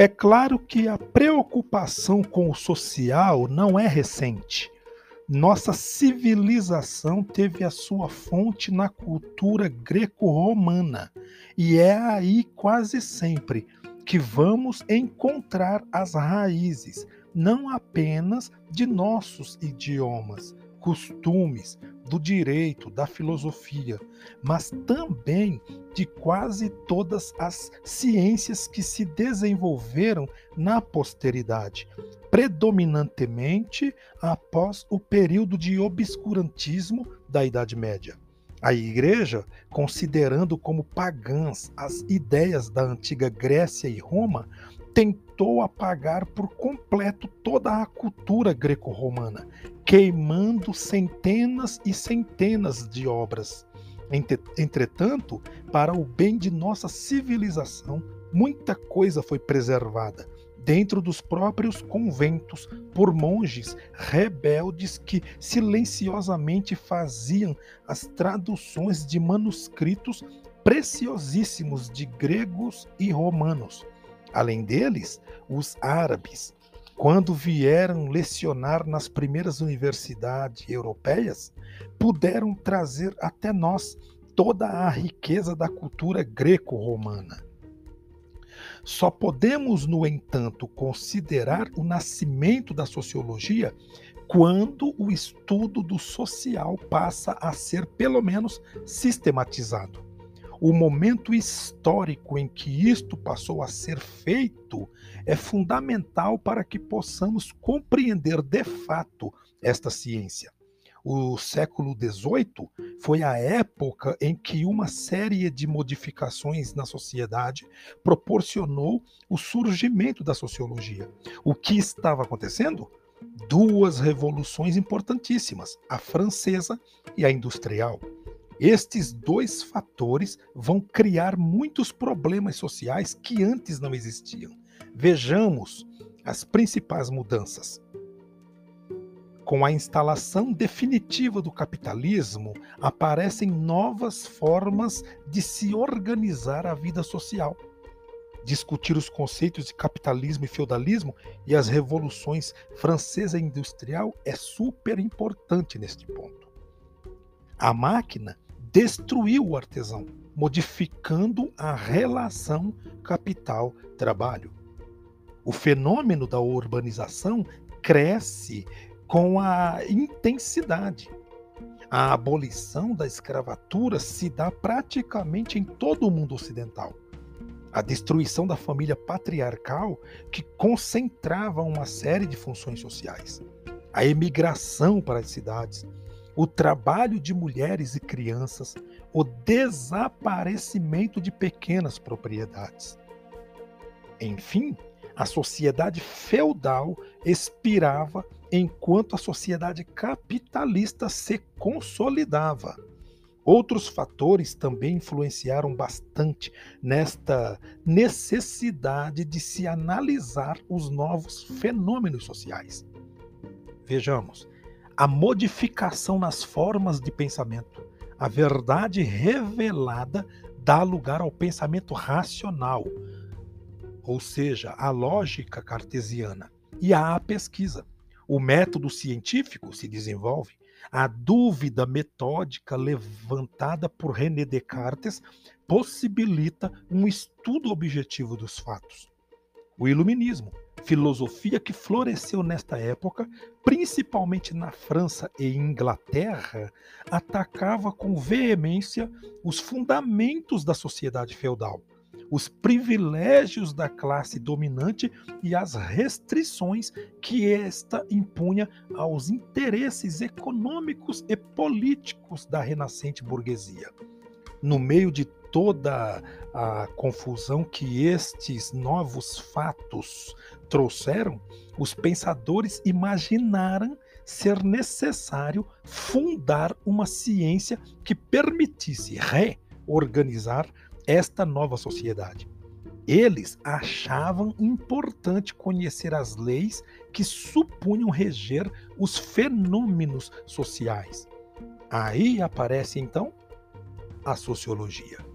É claro que a preocupação com o social não é recente. Nossa civilização teve a sua fonte na cultura greco-romana e é aí quase sempre que vamos encontrar as raízes, não apenas de nossos idiomas, costumes, do direito, da filosofia, mas também de quase todas as ciências que se desenvolveram na posteridade, predominantemente após o período de obscurantismo da Idade Média. A Igreja, considerando como pagãs as ideias da antiga Grécia e Roma, tentou apagar por completo toda a cultura greco-romana, queimando centenas e centenas de obras. Entretanto, para o bem de nossa civilização, muita coisa foi preservada dentro dos próprios conventos por monges rebeldes que silenciosamente faziam as traduções de manuscritos preciosíssimos de gregos e romanos Além deles, os árabes, quando vieram lecionar nas primeiras universidades europeias, puderam trazer até nós toda a riqueza da cultura greco-romana. Só podemos, no entanto, considerar o nascimento da sociologia quando o estudo do social passa a ser, pelo menos, sistematizado o momento histórico em que isto passou a ser feito é fundamental para que possamos compreender de fato esta ciência. O século XVIII foi a época em que uma série de modificações na sociedade proporcionou o surgimento da sociologia. O que estava acontecendo? Duas revoluções importantíssimas, a francesa e a industrial. Estes dois fatores vão criar muitos problemas sociais que antes não existiam. Vejamos as principais mudanças. Com a instalação definitiva do capitalismo, aparecem novas formas de se organizar a vida social. Discutir os conceitos de capitalismo e feudalismo e as revoluções francesa e industrial é super importante neste ponto. A máquina destruiu o artesão, modificando a relação capital-trabalho. O fenômeno da urbanização cresce com a intensidade. A abolição da escravatura se dá praticamente em todo o mundo ocidental. A destruição da família patriarcal, que concentrava uma série de funções sociais. A emigração para as cidades, o trabalho de mulheres e crianças, o desaparecimento de pequenas propriedades. Enfim, a sociedade feudal expirava enquanto a sociedade capitalista se consolidava. Outros fatores também influenciaram bastante nesta necessidade de se analisar os novos fenômenos sociais. Vejamos, a modificação nas formas de pensamento. A verdade revelada dá lugar ao pensamento racional, ou seja, à lógica cartesiana, e à pesquisa. O método científico se desenvolve. A dúvida metódica levantada por René Descartes possibilita um estudo objetivo dos fatos. O iluminismo filosofia que floresceu nesta época, principalmente na França e Inglaterra, atacava com veemência os fundamentos da sociedade feudal, os privilégios da classe dominante e as restrições que esta impunha aos interesses econômicos e políticos da renascente burguesia. No meio de toda a confusão que estes novos fatos trouxeram, os pensadores imaginaram ser necessário fundar uma ciência que permitisse reorganizar esta nova sociedade. Eles achavam importante conhecer as leis que supunham reger os fenômenos sociais. Aí aparece então a sociologia.